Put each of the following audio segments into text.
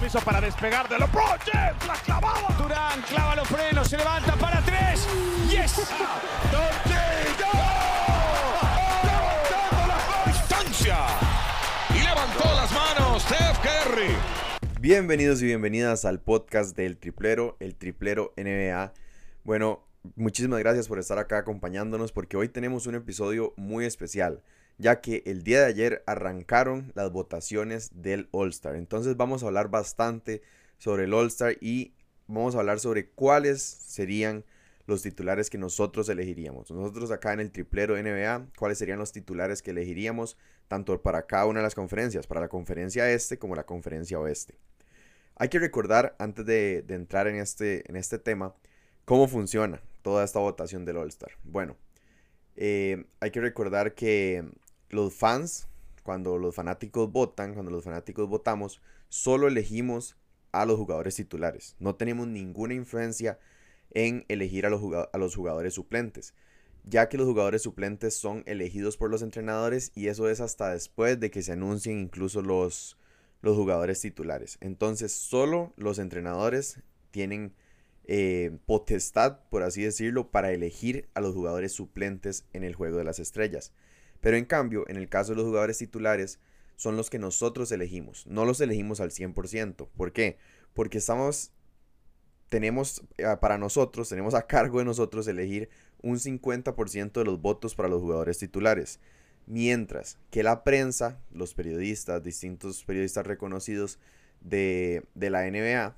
permiso para despegar de LeBron James. La clavada. Durán clava los frenos, se levanta para tres. ¡Yes! Levantando la distancia. Y levantó las manos Steph Curry. Bienvenidos y bienvenidas al podcast del Triplero, el Triplero NBA. Bueno, muchísimas gracias por estar acá acompañándonos porque hoy tenemos un episodio muy especial, ya que el día de ayer arrancaron las votaciones del All-Star. Entonces vamos a hablar bastante sobre el All-Star y vamos a hablar sobre cuáles serían los titulares que nosotros elegiríamos. Nosotros acá en el Triplero NBA, cuáles serían los titulares que elegiríamos tanto para cada una de las conferencias, para la conferencia este como la conferencia oeste. Hay que recordar, antes de, entrar en este, en este tema, cómo funciona toda esta votación del All-Star. Bueno, eh, hay que recordar que los fans, cuando los fanáticos votan, cuando los fanáticos votamos, solo elegimos a los jugadores titulares. No tenemos ninguna influencia en elegir a los, a los jugadores suplentes, ya que los jugadores suplentes son elegidos por los entrenadores y eso es hasta después de que se anuncien incluso los, los jugadores titulares. Entonces, solo los entrenadores tienen eh, potestad, por así decirlo, para elegir a los jugadores suplentes en el juego de las estrellas. Pero en cambio, en el caso de los jugadores titulares, son los que nosotros elegimos, no los elegimos al 100%. ¿Por qué? Porque estamos, tenemos eh, para nosotros, tenemos a cargo de nosotros elegir un 50% de los votos para los jugadores titulares. Mientras que la prensa, los periodistas, distintos periodistas reconocidos de, de la NBA,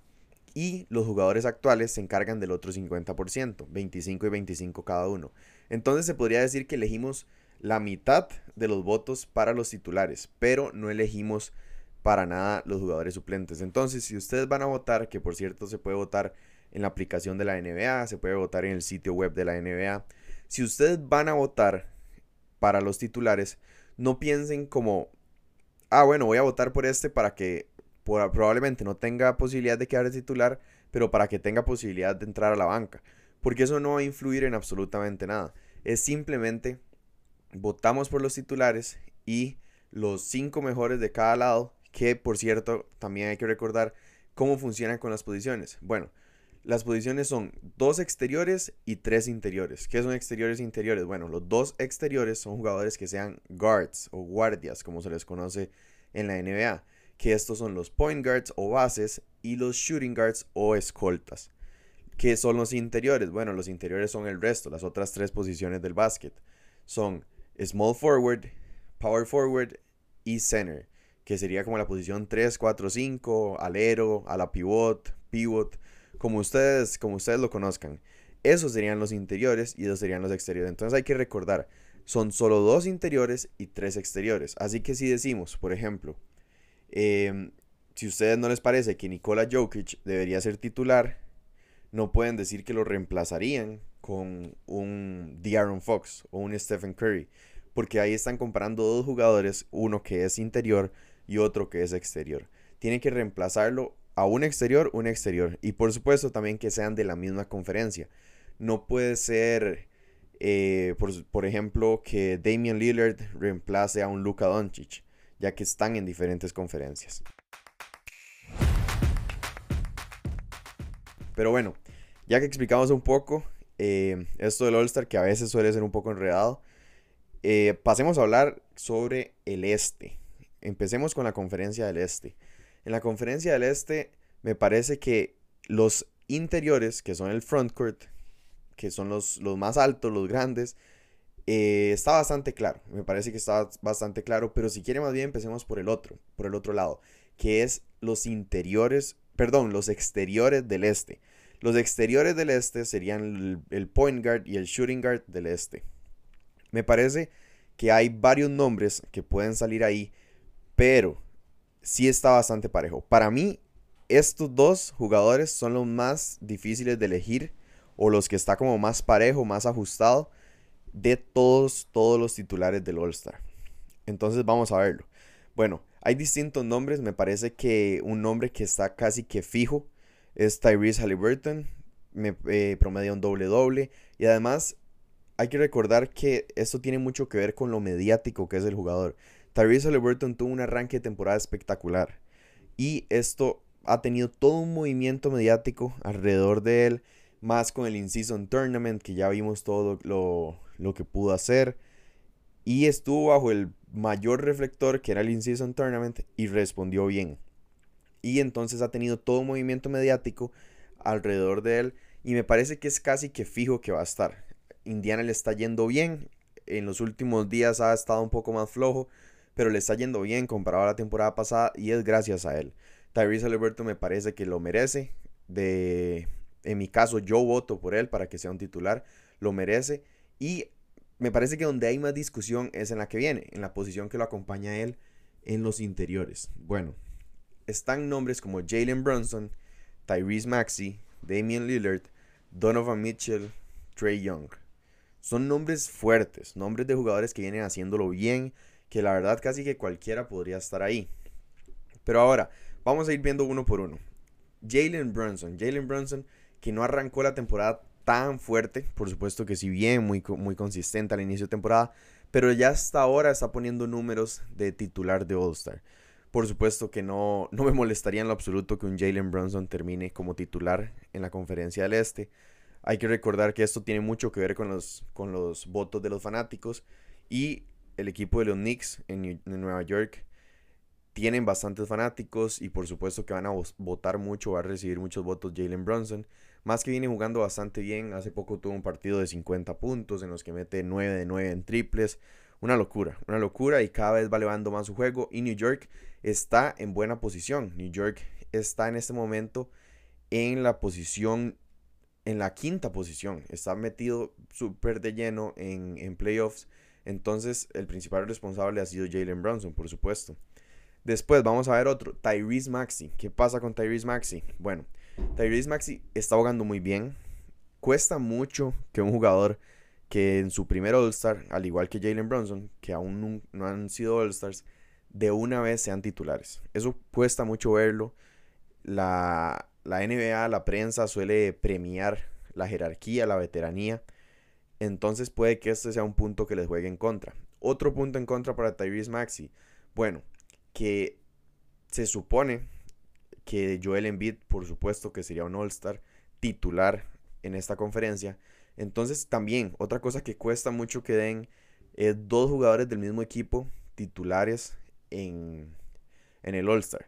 y los jugadores actuales se encargan del otro 50%, 25 y 25 cada uno. Entonces se podría decir que elegimos la mitad de los votos para los titulares, pero no elegimos para nada los jugadores suplentes. Entonces, si ustedes van a votar, que por cierto se puede votar en la aplicación de la NBA, se puede votar en el sitio web de la NBA, si ustedes van a votar para los titulares, no piensen como, ah, bueno, voy a votar por este para que probablemente no tenga posibilidad de quedar de titular, pero para que tenga posibilidad de entrar a la banca. Porque eso no va a influir en absolutamente nada. Es simplemente votamos por los titulares y los cinco mejores de cada lado, que por cierto también hay que recordar cómo funcionan con las posiciones. Bueno, las posiciones son dos exteriores y tres interiores. ¿Qué son exteriores e interiores? Bueno, los dos exteriores son jugadores que sean guards o guardias, como se les conoce en la NBA que estos son los point guards o bases y los shooting guards o escoltas. ¿Qué son los interiores? Bueno, los interiores son el resto, las otras tres posiciones del básquet. Son small forward, power forward y center, que sería como la posición 3, 4, 5, alero, a la pivot, pivot, como ustedes, como ustedes lo conozcan. Esos serían los interiores y esos serían los exteriores. Entonces hay que recordar, son solo dos interiores y tres exteriores. Así que si decimos, por ejemplo, Em, si a ustedes no les parece que Nikola Jokic debería ser titular, no pueden decir que lo reemplazarían con un De'Aaron Fox o un Stephen Curry, porque ahí están comparando dos jugadores, uno que es interior y otro que es exterior. Tienen que reemplazarlo a un exterior, un exterior, y por supuesto también que sean de la misma conferencia. No puede ser, eh, por, por, ejemplo, que Damian Lillard reemplace a un Luka Doncic ya que están en diferentes conferencias. Pero bueno, ya que explicamos un poco eh, esto del All-Star, que a veces suele ser un poco enredado, eh, pasemos a hablar sobre el este. Empecemos con la conferencia del este. En la conferencia del este, me parece que los interiores, que son el frontcourt, que son los, los más altos, los grandes, eh, está bastante claro, me parece que está bastante claro, pero si quiere más bien empecemos por el otro, por el otro lado, que es los interiores, perdón, los exteriores del este. Los exteriores del este serían el, point guard y el shooting guard del este. Me parece que hay varios nombres que pueden salir ahí, pero sí está bastante parejo. Para mí, estos dos jugadores son los más difíciles de elegir o los que está como más parejo, más ajustado de todos, todos los titulares del All-Star. Entonces vamos a verlo. Bueno, hay distintos nombres. Me parece que un nombre que está casi que fijo es Tyrese Halliburton. Me eh, un doble doble. Y además hay que recordar que esto tiene mucho que ver con lo mediático que es el jugador. Tyrese Halliburton tuvo un arranque de temporada espectacular. Y esto ha tenido todo un movimiento mediático alrededor de él, más con el In-Season Tournament, que ya vimos todo lo, lo que pudo hacer. Y estuvo bajo el mayor reflector, que era el In-Season Tournament, y respondió bien. Y entonces ha tenido todo un movimiento mediático alrededor de él. Y me parece que es casi que fijo que va a estar. Indiana le está yendo bien. En los últimos días ha estado un poco más flojo. Pero le está yendo bien comparado a la temporada pasada. Y es gracias a él. Tyrese Alberto me parece que lo merece. De, en mi caso, yo voto por él para que sea un titular. Lo merece. Y me parece que donde hay más discusión es en la que viene, en la posición que lo acompaña a él en los interiores. Bueno, están nombres como Jalen Brunson, Tyrese Maxey, Damian Lillard, Donovan Mitchell, Trey Young. Son nombres fuertes, nombres de jugadores que vienen haciéndolo bien, que la verdad casi que cualquiera podría estar ahí. Pero ahora, vamos a ir viendo uno por uno. Jalen Brunson, Jalen Brunson que no arrancó la temporada tan fuerte, por supuesto que si bien muy, muy consistente al inicio de temporada, pero ya hasta ahora está poniendo números de titular de All-Star. Por supuesto que no, no me molestaría en lo absoluto que un Jalen Brunson termine como titular en la conferencia del Este. Hay que recordar que esto tiene mucho que ver con los, con los votos de los fanáticos y el equipo de los Knicks en, Nueva York tienen bastantes fanáticos y por supuesto que van a votar mucho, va a recibir muchos votos Jalen Brunson. Más que viene jugando bastante bien. Hace poco tuvo un partido de 50 puntos en los que mete 9 de 9 en triples. Una locura, una locura y cada vez va elevando más su juego. Y New York está en buena posición. New York está en este momento en la posición, en la quinta posición. Está metido súper de lleno en, en playoffs. Entonces el principal responsable ha sido Jalen Brunson, por supuesto. Después vamos a ver otro, Tyrese Maxi. ¿Qué pasa con Tyrese Maxi? Bueno, Tyrese Maxi está jugando muy bien. Cuesta mucho que un jugador que en su primer All-Star, al igual que Jalen Bronson, que aún no han sido All-Stars, de una vez sean titulares. Eso cuesta mucho verlo. La, la NBA, la prensa suele premiar la jerarquía, la veteranía. Entonces puede que este sea un punto que les juegue en contra. Otro punto en contra para Tyrese Maxi. Bueno, que se supone que Joel Embiid, por supuesto, que sería un All-Star titular en esta conferencia. Entonces, también, otra cosa que cuesta mucho que den dos jugadores del mismo equipo titulares en, en el All-Star.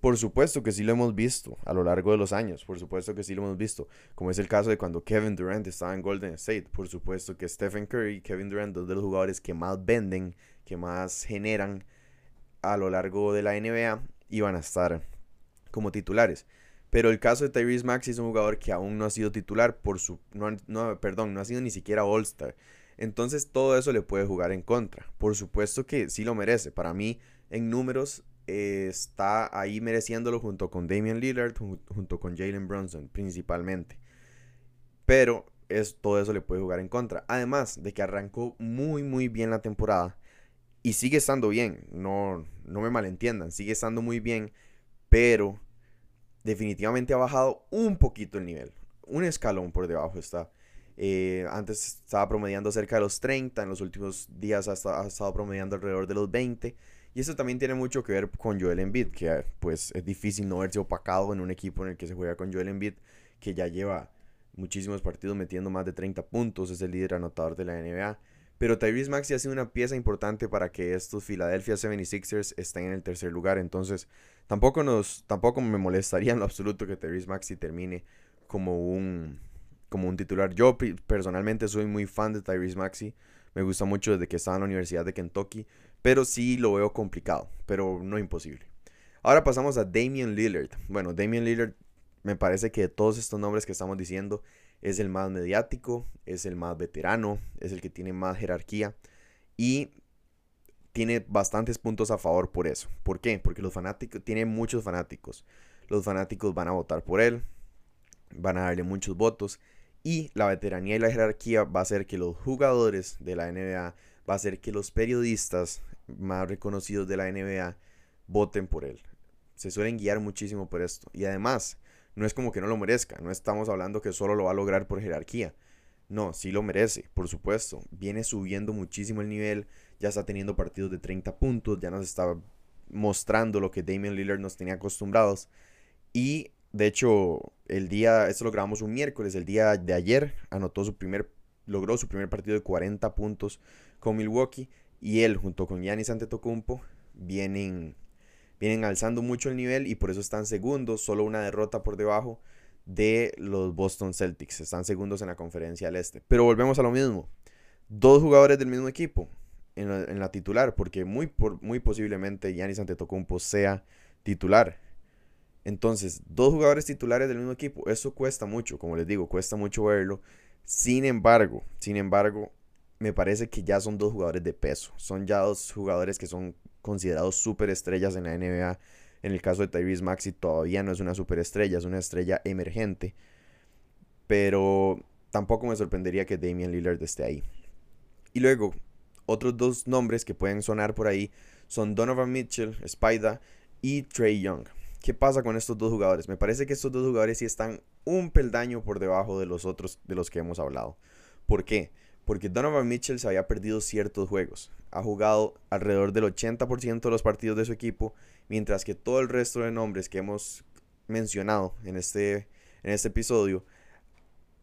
Por supuesto que sí lo hemos visto a lo largo de los años, por supuesto que sí lo hemos visto, como es el caso de cuando Kevin Durant estaba en Golden State, por supuesto que Stephen Curry Kevin Durant, dos de los jugadores que más venden, que más generan a lo largo de la NBA, iban a estar como titulares. Pero el caso de Tyrese Maxey es un jugador que aún no ha sido titular por su no, no, perdón, no ha sido ni siquiera All-Star. Entonces todo eso le puede jugar en contra. Por supuesto que sí lo merece. Para mí en números eh, está ahí mereciéndolo junto con Damian Lillard, junto con Jalen Brunson principalmente. Pero es, todo eso le puede jugar en contra. Además de que arrancó muy muy bien la temporada y sigue estando bien. No, no me malentiendan, sigue estando muy bien pero definitivamente ha bajado un poquito el nivel. Un escalón por debajo está. Eh, antes estaba promediando cerca de los 30, en los últimos días ha, estado promediando alrededor de los 20. Y eso también tiene mucho que ver con Joel Embiid, que pues es difícil no verse opacado en un equipo en el que se juega con Joel Embiid, que ya lleva muchísimos partidos metiendo más de 30 puntos, es el líder anotador de la NBA. Pero Tyrese Maxey ha sido una pieza importante para que estos Philadelphia 76ers estén en el tercer lugar. Entonces, tampoco, nos, tampoco me molestaría en lo absoluto que Tyrese Maxey termine como un, como un titular. Yo personalmente soy muy fan de Tyrese Maxey. Me gusta mucho desde que estaba en la Universidad de Kentucky. Pero sí lo veo complicado, pero no imposible. Ahora pasamos a Damian Lillard. Bueno, Damian Lillard me parece que de todos estos nombres que estamos diciendo es el más mediático, es el más veterano, es el que tiene más jerarquía y tiene bastantes puntos a favor por eso. ¿Por qué? Porque los fanáticos, tiene muchos fanáticos. Los fanáticos van a votar por él, van a darle muchos votos y la veteranía y la jerarquía va a hacer que los jugadores de la NBA, va a hacer que los periodistas más reconocidos de la NBA voten por él. Se suelen guiar muchísimo por esto. Y además, no es como que no lo merezca, no estamos hablando que solo lo va a lograr por jerarquía. No, sí lo merece, por supuesto. Viene subiendo muchísimo el nivel, ya está teniendo partidos de 30 puntos, ya nos está mostrando lo que Damian Lillard nos tenía acostumbrados. Y de hecho, el día, esto lo grabamos un miércoles, el día de ayer anotó su primer, logró su primer partido de 40 puntos con Milwaukee. Y él, junto con Giannis Antetokounmpo, vienen, vienen alzando mucho el nivel y por eso están segundos, solo una derrota por debajo de los Boston Celtics. Están segundos en la conferencia del Este. Pero volvemos a lo mismo. Dos jugadores del mismo equipo en la, titular, porque muy, muy posiblemente Giannis Antetokounmpo sea titular. Entonces, dos jugadores titulares del mismo equipo, eso cuesta mucho, como les digo, cuesta mucho verlo. Sin embargo, sin embargo, me parece que ya son dos jugadores de peso. Son ya dos jugadores que son considerados superestrellas en la NBA. En el caso de Tyrese Maxi todavía no es una superestrella, es una estrella emergente. Pero tampoco me sorprendería que Damian Lillard esté ahí. Y luego, otros dos nombres que pueden sonar por ahí son Donovan Mitchell, Spida y Trey Young. ¿Qué pasa con estos dos jugadores? Me parece que estos dos jugadores sí están un peldaño por debajo de los otros de los que hemos hablado. ¿Por qué? Porque Donovan Mitchell se había perdido ciertos juegos. Ha jugado alrededor del 80% de los partidos de su equipo, mientras que todo el resto de nombres que hemos mencionado en este, en este episodio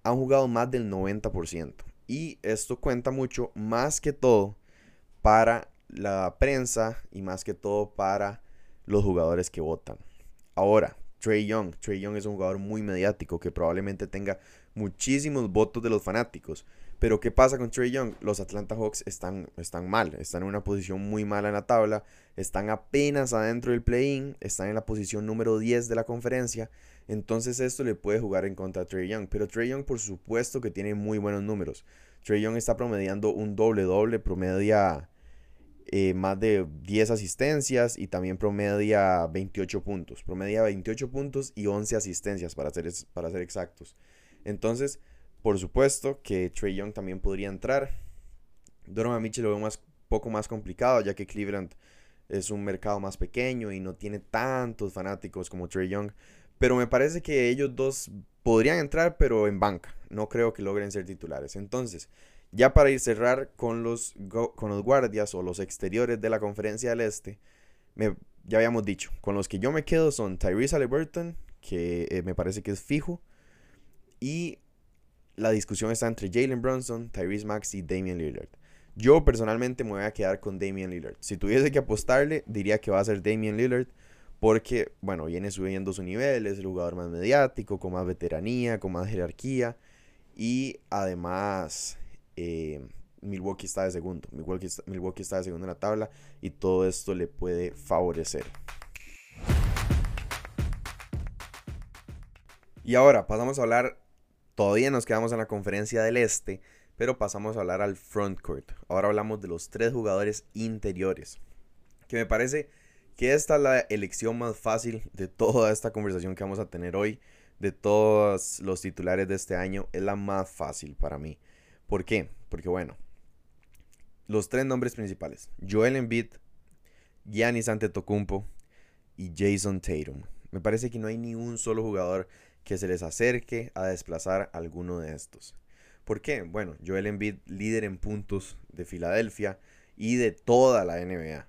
han jugado más del 90%. Y esto cuenta mucho, más que todo, para la prensa y más que todo para los jugadores que votan. Ahora, Trey Young. Trey Young es un jugador muy mediático que probablemente tenga muchísimos votos de los fanáticos. Pero ¿qué pasa con Trey Young? Los Atlanta Hawks están, están mal, están en una posición muy mala en la tabla, están apenas adentro del play-in, están en la posición número 10 de la conferencia. Entonces esto le puede jugar en contra a Trey Young. Pero Trey Young por supuesto que tiene muy buenos números. Trey Young está promediando un doble-doble, promedia eh, más de 10 asistencias y también promedia 28 puntos. Promedia 28 puntos y 11 asistencias para ser, para ser exactos. Entonces, por supuesto que Trey Young también podría entrar. Donovan Mitchell lo veo un poco más complicado ya que Cleveland es un mercado más pequeño y no tiene tantos fanáticos como Trey Young. Pero me parece que ellos dos podrían entrar, pero en banca. No creo que logren ser titulares. Entonces, ya para ir cerrar con los, con los guardias o los exteriores de la conferencia del Este, me, ya habíamos dicho, con los que yo me quedo son Tyrese Halliburton, que eh, me parece que es fijo, y la discusión está entre Jalen Brunson, Tyrese Maxey y Damian Lillard. Yo personalmente me voy a quedar con Damian Lillard. Si tuviese que apostarle, diría que va a ser Damian Lillard. Porque, bueno, viene subiendo su nivel, es el jugador más mediático, con más veteranía, con más jerarquía. Y además, eh, Milwaukee está de segundo. Milwaukee Milwaukee está de segundo en la tabla. Y todo esto le puede favorecer. Y ahora pasamos a hablar Todavía nos quedamos en la conferencia del Este, pero pasamos a hablar al frontcourt. Ahora hablamos de los tres jugadores interiores. Que me parece que esta es la elección más fácil de toda esta conversación que vamos a tener hoy. De todos los titulares de este año, es la más fácil para mí. ¿Por qué? Porque bueno, los tres nombres principales: Joel Embiid, Giannis Antetokounmpo y Jason Tatum. Me parece que no hay ni un solo jugador que se les acerque a desplazar alguno de estos. ¿Por qué? Bueno, Joel Embiid, líder en puntos de Filadelfia y de toda la NBA.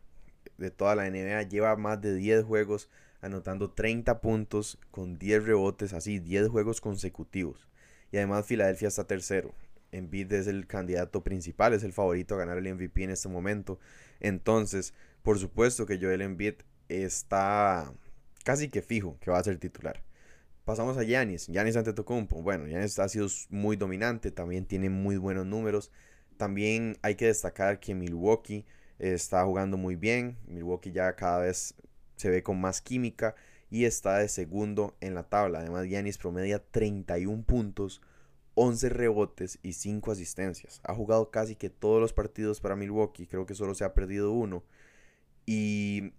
De toda la NBA lleva más de 10 juegos anotando 30 puntos con 10 rebotes, así 10 juegos consecutivos. Y además Filadelfia está tercero. Embiid es el candidato principal, es el favorito a ganar el MVP en este momento. Entonces, por supuesto que Joel Embiid está casi que fijo que va a ser titular. Pasamos a Yanis. Yanis Antetokounmpo. Bueno, Yanis ha sido muy dominante. También tiene muy buenos números. También hay que destacar que Milwaukee está jugando muy bien. Milwaukee ya cada vez se ve con más química y está de segundo en la tabla. Además, Yanis promedia 31 puntos, 11 rebotes y 5 asistencias. Ha jugado casi que todos los partidos para Milwaukee. Creo que solo se ha perdido uno. Y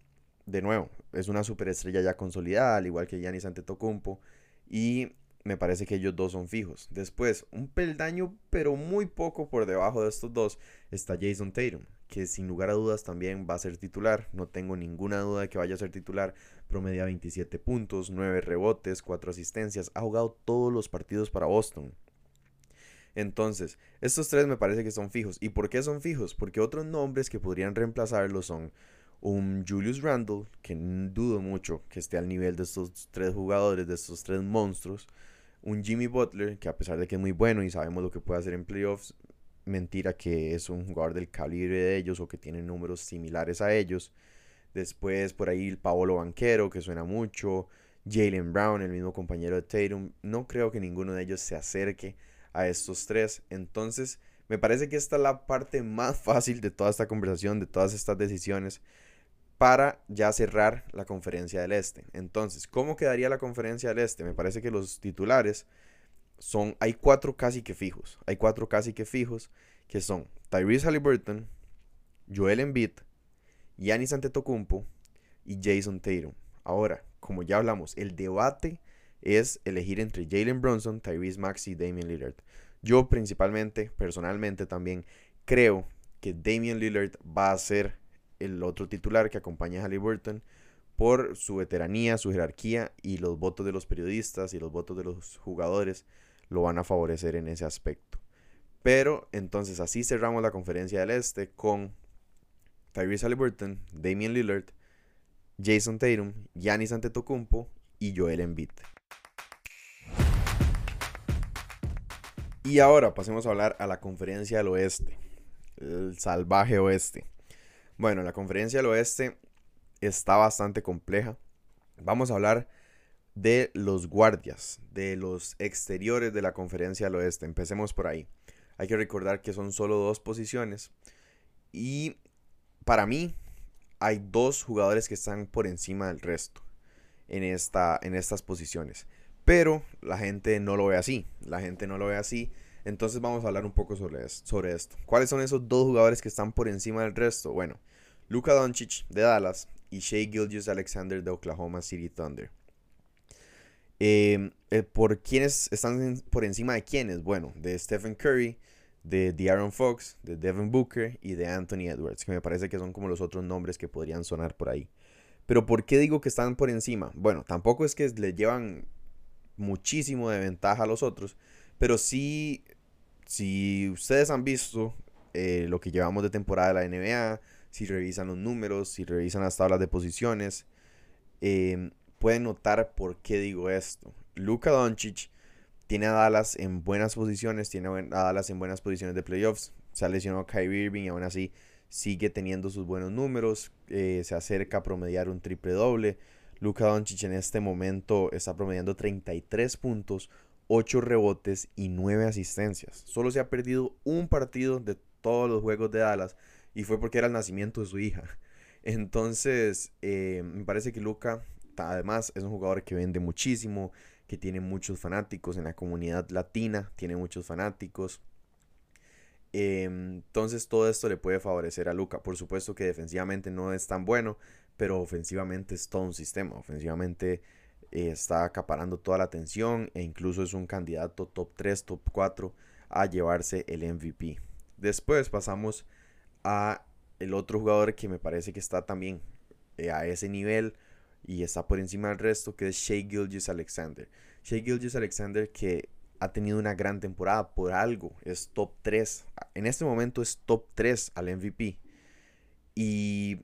de nuevo, es una superestrella ya consolidada, al igual que Yanis Antetokounmpo. Y me parece que ellos dos son fijos. Después, un peldaño, pero muy poco por debajo de estos dos, está Jason Tatum, que sin lugar a dudas también va a ser titular. No tengo ninguna duda de que vaya a ser titular. Promedia 27 puntos, 9 rebotes, 4 asistencias. Ha jugado todos los partidos para Boston. Entonces, estos tres me parece que son fijos. ¿Y por qué son fijos? Porque otros nombres que podrían reemplazarlos son un Julius Randle, que dudo mucho que esté al nivel de estos tres jugadores, de estos tres monstruos, un Jimmy Butler, que a pesar de que es muy bueno y sabemos lo que puede hacer en playoffs, mentira que es un jugador del calibre de ellos o que tiene números similares a ellos. Después por ahí el Paolo Banquero, que suena mucho. Jalen Brown, el mismo compañero de Tatum. No creo que ninguno de ellos se acerque a estos tres. Entonces, me parece que esta es la parte más fácil de toda esta conversación, de todas estas decisiones, para ya cerrar la conferencia del Este. Entonces, ¿cómo quedaría la conferencia del Este? Me parece que los titulares son, hay cuatro casi que fijos. Hay cuatro casi que fijos que son Tyrese Halliburton, Joel Embiid, Giannis Antetokounmpo y Jason Tatum. Ahora, como ya hablamos, el debate es elegir entre Jalen Brunson, Tyrese Maxey y Damian Lillard. Yo principalmente, personalmente también creo que Damian Lillard va a ser el otro titular que acompaña a Halliburton por su veteranía, su jerarquía y los votos de los periodistas y los votos de los jugadores lo van a favorecer en ese aspecto. Pero entonces así cerramos la conferencia del Este con Tyrese Halliburton, Damian Lillard, Jason Tatum, Giannis Antetokounmpo y Joel Embiid. Y ahora pasemos a hablar a la conferencia del oeste, el salvaje oeste. Bueno, la conferencia del oeste está bastante compleja. Vamos a hablar de los guardias, de los exteriores de la conferencia del oeste. Empecemos por ahí. Hay que recordar que son solo dos posiciones. Y para mí hay dos jugadores que están por encima del resto en, esta, en estas posiciones. Pero la gente no lo ve así. La gente no lo ve así. Entonces vamos a hablar un poco sobre, esto. ¿Cuáles son esos dos jugadores que están por encima del resto? Bueno, Luka Doncic de Dallas y Shea Gilgis Alexander de Oklahoma City Thunder. Em, eh, ¿Por quiénes están por encima de quiénes? Bueno, de Stephen Curry, de De'Aaron Fox, de Devin Booker y de Anthony Edwards, que me parece que son como los otros nombres que podrían sonar por ahí. Pero ¿por qué digo que están por encima? Bueno, tampoco es que le llevan muchísimo de ventaja a los otros, pero sí, si ustedes han visto eh, lo que llevamos de temporada de la NBA, si revisan los números, si revisan las tablas de posiciones, eh, pueden notar por qué digo esto. Luka Doncic tiene a Dallas en buenas posiciones, tiene a Dallas en buenas posiciones de playoffs. Se ha lesionado a Kyrie Irving y aún así sigue teniendo sus buenos números. Eh, se acerca a promediar un triple doble. Luka Doncic en este momento está promediando 33 puntos, 8 rebotes y 9 asistencias. Solo se ha perdido un partido de todos los juegos de Dallas y fue porque era el nacimiento de su hija. Entonces, eh, me parece que Luka además es un jugador que vende muchísimo, que tiene muchos fanáticos en la comunidad latina, tiene muchos fanáticos. Em, entonces todo esto le puede favorecer a Luca. Por supuesto que defensivamente no es tan bueno, pero ofensivamente es todo un sistema. Ofensivamente eh, está acaparando toda la atención e incluso es un candidato top 3, top 4 a llevarse el MVP. Después pasamos a el otro jugador que me parece que está también eh, a ese nivel y está por encima del resto, que es Shea Gilgis Alexander. Shea Gilgis Alexander que ha tenido una gran temporada por algo, es top 3. En este momento es top 3 al MVP. Y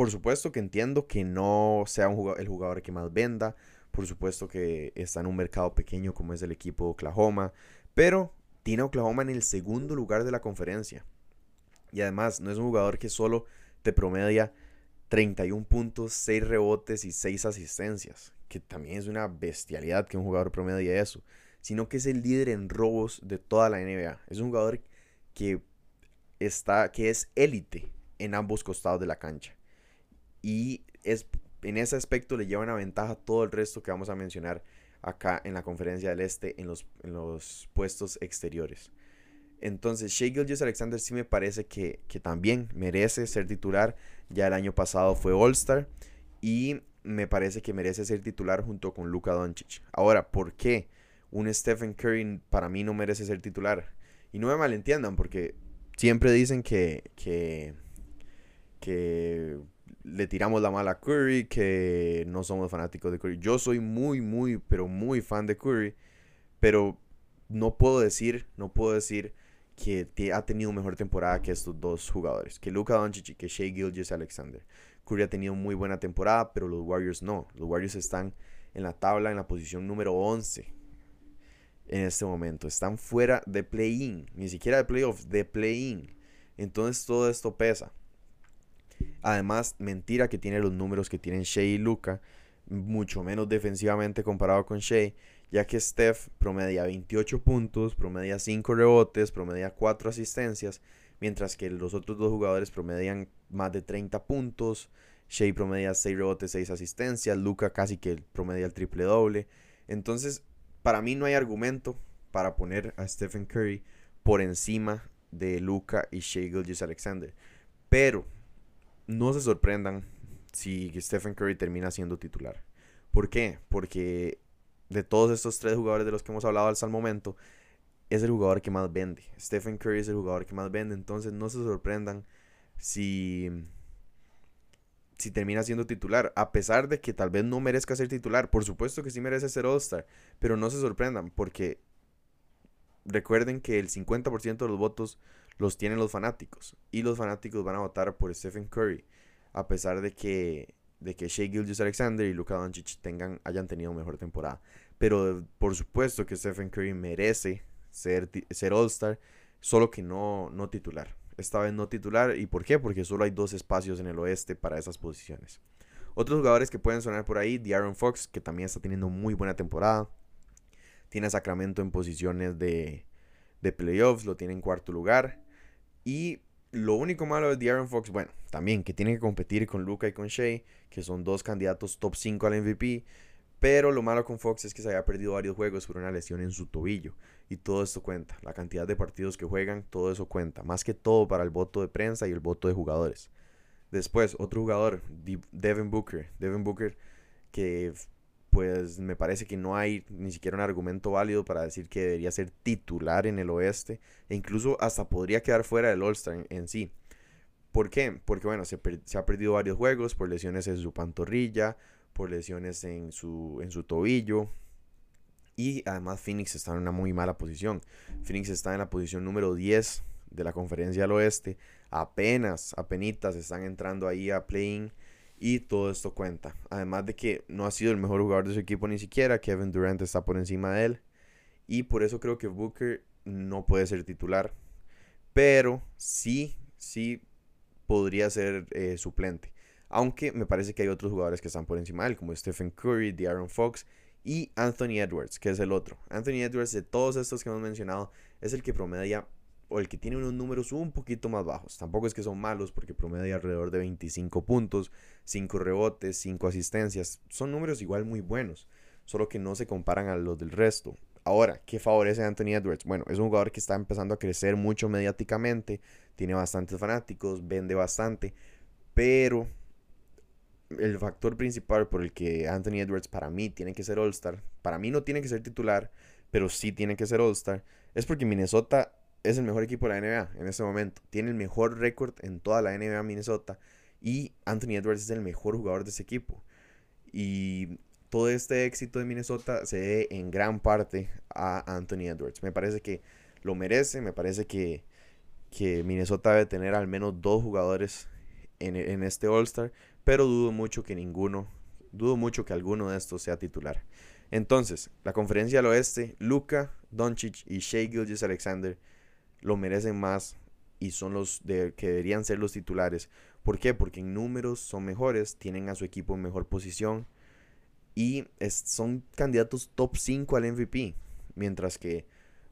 por supuesto que entiendo que no sea el jugador que más venda. Por supuesto que está en un mercado pequeño como es el equipo de Oklahoma. Pero tiene a Oklahoma en el segundo lugar de la conferencia. Y además no es un jugador que solo te promedia 31 puntos, 6 rebotes y 6 asistencias, que también es una bestialidad que un jugador promedie eso, sino que es el líder en robos de toda la NBA. Es un jugador que está que es élite en ambos costados de la cancha. Y es en ese aspecto le lleva una ventaja todo el resto que vamos a mencionar acá en la conferencia del Este en los, en los puestos exteriores. Entonces, Shea Gilgis Alexander sí me parece que, también merece ser titular. Ya el año pasado fue All-Star. Y me parece que merece ser titular junto con Luka Doncic. Ahora, ¿por qué un Stephen Curry para mí no merece ser titular? Y no me malentiendan, porque siempre dicen que, que, que le tiramos la mala a Curry, que no somos fanáticos de Curry. Yo soy muy, muy, pero muy fan de Curry. Pero no puedo decir, no puedo decir que ha tenido mejor temporada que estos dos jugadores, que Luka Doncic y que Shea Gilgis Alexander. Curry ha tenido muy buena temporada, pero los Warriors no. Los Warriors están en la tabla en la posición número 11 en este momento. Están fuera de play-in, ni siquiera de playoffs, de play-in. Entonces todo esto pesa. Además, mentira que tiene los números que tienen Shea y Luca, mucho menos defensivamente comparado con Shea, ya que Steph promedia 28 puntos, promedia 5 rebotes, promedia 4 asistencias, mientras que los otros dos jugadores promedian más de 30 puntos, Shea promedia 6 rebotes, 6 asistencias, Luca casi que promedia el triple doble. Entonces, para mí no hay argumento para poner a Stephen Curry por encima de Luca y Shea Gilgis Alexander. Pero no se sorprendan si Stephen Curry termina siendo titular. ¿Por qué? Porque de todos estos tres jugadores de los que hemos hablado hasta el momento, es el jugador que más vende. Stephen Curry es el jugador que más vende. Entonces no se sorprendan si, si termina siendo titular. A pesar de que tal vez no merezca ser titular. Por supuesto que sí merece ser All-Star. Pero no se sorprendan porque recuerden que el 50% de los votos los tienen los fanáticos. Y los fanáticos van a votar por Stephen Curry. A pesar de que, de que Shea Gilgis Alexander y Luka Doncic tengan, hayan tenido mejor temporada. Pero por supuesto que Stephen Curry merece ser, ser All-Star. Solo que no, no titular. Esta vez no titular. ¿Y por qué? Porque solo hay dos espacios en el oeste para esas posiciones. Otros jugadores que pueden sonar por ahí, De'Aaron Fox, que también está teniendo muy buena temporada. Tiene a Sacramento en posiciones de, de playoffs, lo tiene en cuarto lugar. Y lo único malo de Aaron Fox, bueno, también que tiene que competir con Luca y con Shea, que son dos candidatos top 5 al MVP. Pero lo malo con Fox es que se había perdido varios juegos por una lesión en su tobillo. Y todo esto cuenta. La cantidad de partidos que juegan, todo eso cuenta. Más que todo para el voto de prensa y el voto de jugadores. Después, otro jugador, Devin Booker. Devin Booker, que pues me parece que no hay ni siquiera un argumento válido para decir que debería ser titular en el oeste e incluso hasta podría quedar fuera del All-Star en, sí. ¿Por qué? Porque bueno, se, ha perdido varios juegos por lesiones en su pantorrilla, por lesiones en su, en su tobillo. Y además Phoenix está en una muy mala posición. Phoenix está en la posición número 10 de la conferencia al oeste. Apenas, apenas están entrando ahí a playing y todo esto cuenta. Además de que no ha sido el mejor jugador de su equipo ni siquiera. Kevin Durant está por encima de él. Y por eso creo que Booker no puede ser titular. Pero sí, sí podría ser eh, suplente. Aunque me parece que hay otros jugadores que están por encima de él, como Stephen Curry, De'Aaron Fox y Anthony Edwards, que es el otro. Anthony Edwards, de todos estos que hemos mencionado, es el que promedia o el que tiene unos números un poquito más bajos. Tampoco es que son malos porque promedia alrededor de 25 puntos, 5 rebotes, 5 asistencias. Son números igual muy buenos, solo que no se comparan a los del resto. Ahora, ¿qué favorece a Anthony Edwards? Bueno, es un jugador que está empezando a crecer mucho mediáticamente, tiene bastantes fanáticos, vende bastante, pero el factor principal por el que Anthony Edwards para mí tiene que ser All-Star, para mí no tiene que ser titular, pero sí tiene que ser All-Star, es porque Minnesota es el mejor equipo de la NBA en este momento. Tiene el mejor récord en toda la NBA Minnesota. Y Anthony Edwards es el mejor jugador de ese equipo. Y todo este éxito de Minnesota se debe en gran parte a Anthony Edwards. Me parece que lo merece. Me parece que, que Minnesota debe tener al menos dos jugadores en, en este All-Star. Pero dudo mucho que ninguno, dudo mucho que alguno de estos sea titular. Entonces, la conferencia del oeste, Luca, Doncic y Shea Gilgis Alexander lo merecen más y son los de, que deberían ser los titulares. ¿Por qué? Porque en números son mejores, tienen a su equipo en mejor posición y son candidatos top 5 al MVP. Mientras que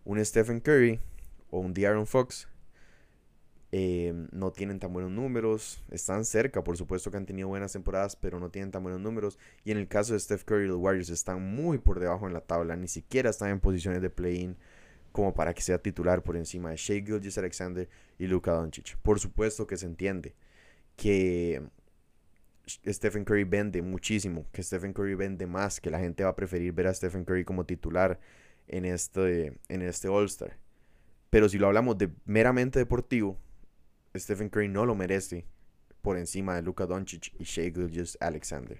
un Stephen Curry o un De'Aaron Fox eh, no tienen tan buenos números. Están cerca, por supuesto que han tenido buenas temporadas, pero no tienen tan buenos números. Y en el caso de Steph Curry, los Warriors están muy por debajo en la tabla. Ni siquiera están en posiciones de play-in como para que sea titular por encima de Shea Gilgis Alexander y Luka Doncic. Por supuesto que se entiende que Stephen Curry vende muchísimo, que Stephen Curry vende más, que la gente va a preferir ver a Stephen Curry como titular en este, en este All-Star. Pero si lo hablamos de meramente deportivo, Stephen Curry no lo merece por encima de Luka Doncic y Shea Gilgis Alexander.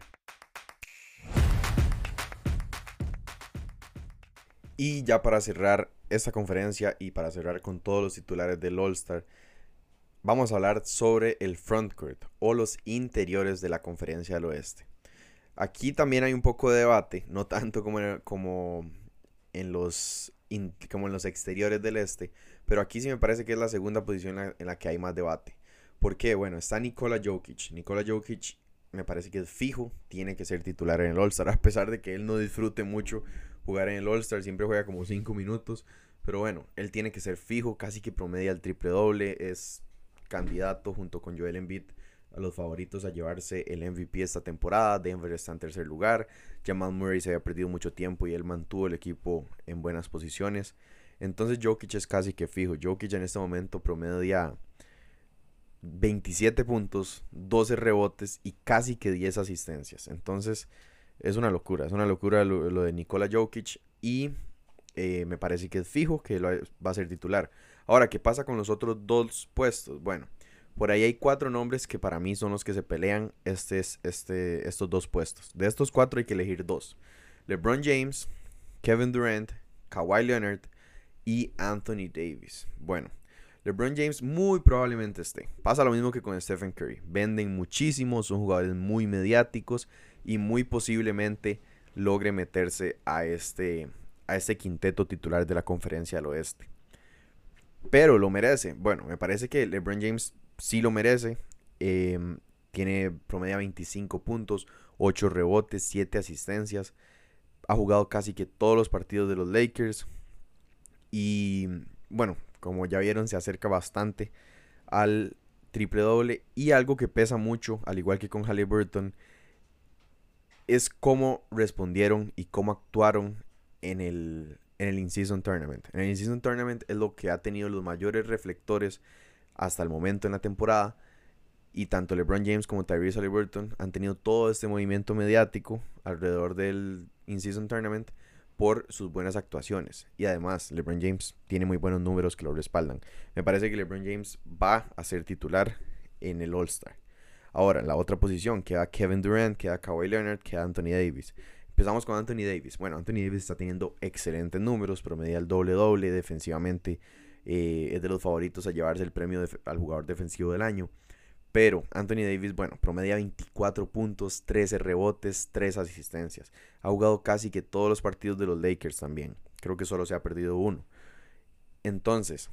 Y ya para cerrar esta conferencia y para cerrar con todos los titulares del All-Star, vamos a hablar sobre el frontcourt o los interiores de la conferencia del oeste. Aquí también hay un poco de debate, no tanto como en, como en los, como en los exteriores del este, pero aquí sí me parece que es la segunda posición en la, que hay más debate. ¿Por qué? Bueno, está Nikola Jokic. Nikola Jokic me parece que es fijo, tiene que ser titular en el All-Star, a pesar de que él no disfrute mucho jugar en el All-Star, siempre juega como 5 minutos, pero bueno, él tiene que ser fijo, casi que promedia el triple doble, es candidato junto con Joel Embiid a los favoritos a llevarse el MVP esta temporada. Denver está en tercer lugar. Jamal Murray se había perdido mucho tiempo y él mantuvo el equipo en buenas posiciones. Entonces Jokic es casi que fijo. Jokic en este momento promedia 27 puntos, 12 rebotes y casi que 10 asistencias. Entonces es una locura, es una locura lo, de Nikola Jokic y eh, me parece que es fijo que lo va a ser titular. Ahora, ¿qué pasa con los otros dos puestos? Bueno, por ahí hay cuatro nombres que para mí son los que se pelean este, este, estos dos puestos. De estos cuatro hay que elegir dos. LeBron James, Kevin Durant, Kawhi Leonard y Anthony Davis. Bueno, LeBron James muy probablemente esté. Pasa lo mismo que con Stephen Curry. Venden muchísimo, son jugadores muy mediáticos y muy posiblemente logre meterse a este, a este quinteto titular de la conferencia del oeste. Pero lo merece. Bueno, me parece que LeBron James sí lo merece. Em, tiene promedio 25 puntos, 8 rebotes, 7 asistencias. Ha jugado casi que todos los partidos de los Lakers. Y bueno, como ya vieron, se acerca bastante al triple doble. Y algo que pesa mucho, al igual que con Halliburton, es cómo respondieron y cómo actuaron en el, en el In-Season Tournament. En el In-Season Tournament es lo que ha tenido los mayores reflectores hasta el momento en la temporada. Y tanto LeBron James como Tyrese Halliburton han tenido todo este movimiento mediático alrededor del In-Season Tournament por sus buenas actuaciones. Y además, LeBron James tiene muy buenos números que lo respaldan. Me parece que LeBron James va a ser titular en el All-Star. Ahora, en la otra posición queda Kevin Durant, queda Kawhi Leonard, queda Anthony Davis. Empezamos con Anthony Davis. Bueno, Anthony Davis está teniendo excelentes números, promedia el doble-doble defensivamente. Eh, es de los favoritos a llevarse el premio al jugador defensivo del año. Pero Anthony Davis, bueno, promedia 24 puntos, 13 rebotes, 3 asistencias. Ha jugado casi que todos los partidos de los Lakers también. Creo que solo se ha perdido uno. Entonces,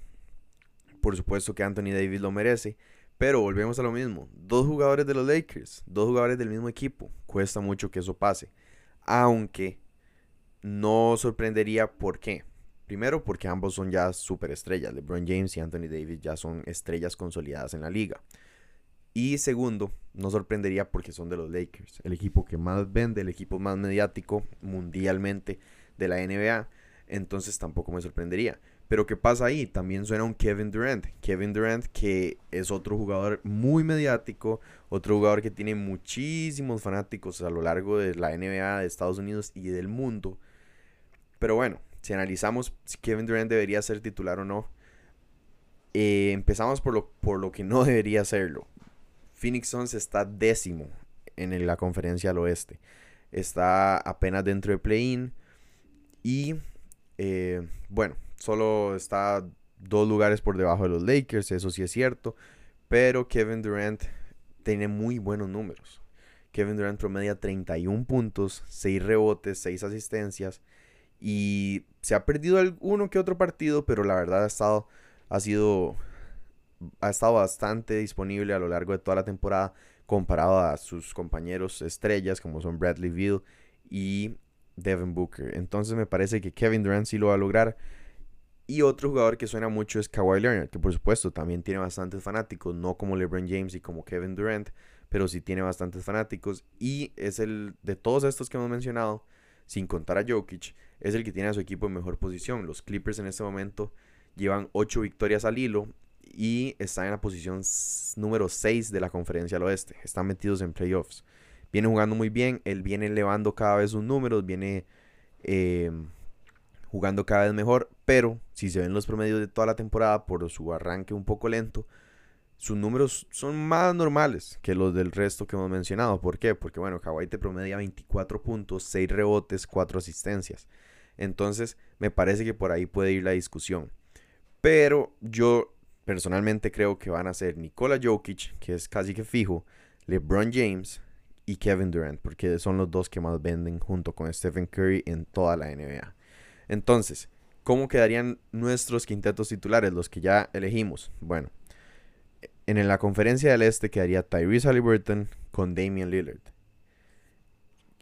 por supuesto que Anthony Davis lo merece. Pero volvemos a lo mismo. Dos jugadores de los Lakers, dos jugadores del mismo equipo. Cuesta mucho que eso pase. Aunque no sorprendería por qué. Primero porque ambos son ya superestrellas. LeBron James y Anthony Davis ya son estrellas consolidadas en la liga. Y segundo, no sorprendería porque son de los Lakers, el equipo que más vende, el equipo más mediático mundialmente de la NBA. Entonces tampoco me sorprendería. Pero ¿qué pasa ahí? También suena un Kevin Durant. Kevin Durant que es otro jugador muy mediático, otro jugador que tiene muchísimos fanáticos a lo largo de la NBA de Estados Unidos y del mundo. Pero bueno, si analizamos si Kevin Durant debería ser titular o no, eh, empezamos por lo, por lo que no debería serlo. Phoenix Suns está décimo en la conferencia al oeste. Está apenas dentro de play-in. Y eh, bueno, solo está dos lugares por debajo de los Lakers, eso sí es cierto. Pero Kevin Durant tiene muy buenos números. Kevin Durant promedia 31 puntos, 6 rebotes, 6 asistencias. Y se ha perdido uno que otro partido, pero la verdad ha estado, ha sido, ha estado bastante disponible a lo largo de toda la temporada comparado a sus compañeros estrellas como son Bradley Beal y Devin Booker. Entonces me parece que Kevin Durant sí lo va a lograr. Y otro jugador que suena mucho es Kawhi Leonard, que por supuesto también tiene bastantes fanáticos, no como LeBron James y como Kevin Durant, pero sí tiene bastantes fanáticos. Y es el de todos estos que hemos mencionado, sin contar a Jokic, es el que tiene a su equipo en mejor posición. Los Clippers en este momento llevan 8 victorias al hilo y están en la posición número 6 de la conferencia al oeste. Están metidos en playoffs. Viene jugando muy bien, él viene elevando cada vez sus números, viene... Eh, jugando cada vez mejor, pero si se ven los promedios de toda la temporada por su arranque un poco lento, sus números son más normales que los del resto que hemos mencionado. ¿Por qué? Porque bueno, Kawhi te promedia 24 puntos, 6 rebotes, 4 asistencias. Entonces, me parece que por ahí puede ir la discusión. Pero yo personalmente creo que van a ser Nikola Jokic, que es casi que fijo, LeBron James y Kevin Durant, porque son los dos que más venden junto con Stephen Curry en toda la NBA. Entonces, ¿cómo quedarían nuestros quintetos titulares, los que ya elegimos? Bueno, en la conferencia del este quedaría Tyrese Halliburton con Damian Lillard.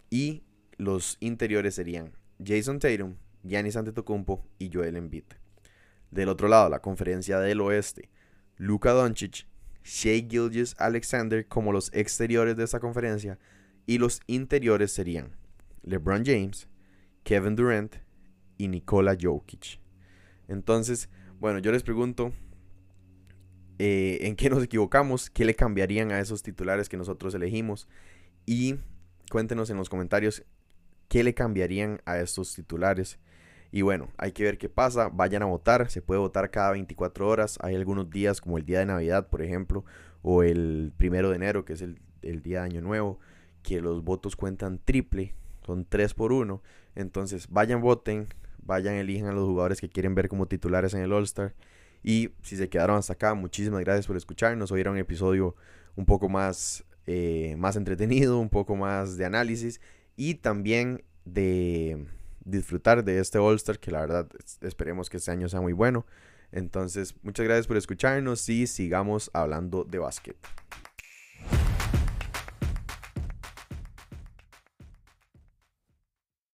Y los interiores serían Jason Tatum, Giannis Antetokounmpo y Joel Embiid. Del otro lado, la conferencia del oeste, Luka Doncic, Shea Gilgis Alexander como los exteriores de esta conferencia y los interiores serían LeBron James, Kevin Durant y Nikola Jokic. Entonces, bueno, yo les pregunto, eh, ¿en qué nos equivocamos? ¿Qué le cambiarían a esos titulares que nosotros elegimos? Y cuéntenos en los comentarios qué le cambiarían a estos titulares. Y bueno, hay que ver qué pasa. Vayan a votar. Se puede votar cada 24 horas. Hay algunos días como el día de Navidad, por ejemplo, o el primero de enero, que es el, día de Año Nuevo, que los votos cuentan triple. Son 3 por 1. Entonces, vayan, voten. Vayan, elijan a los jugadores que quieren ver como titulares en el All-Star. Y si se quedaron hasta acá, muchísimas gracias por escucharnos. Hoy era un episodio un poco más, eh, más entretenido, un poco más de análisis y también de disfrutar de este All-Star que la verdad esperemos que este año sea muy bueno. Entonces, muchas gracias por escucharnos y sigamos hablando de básquet.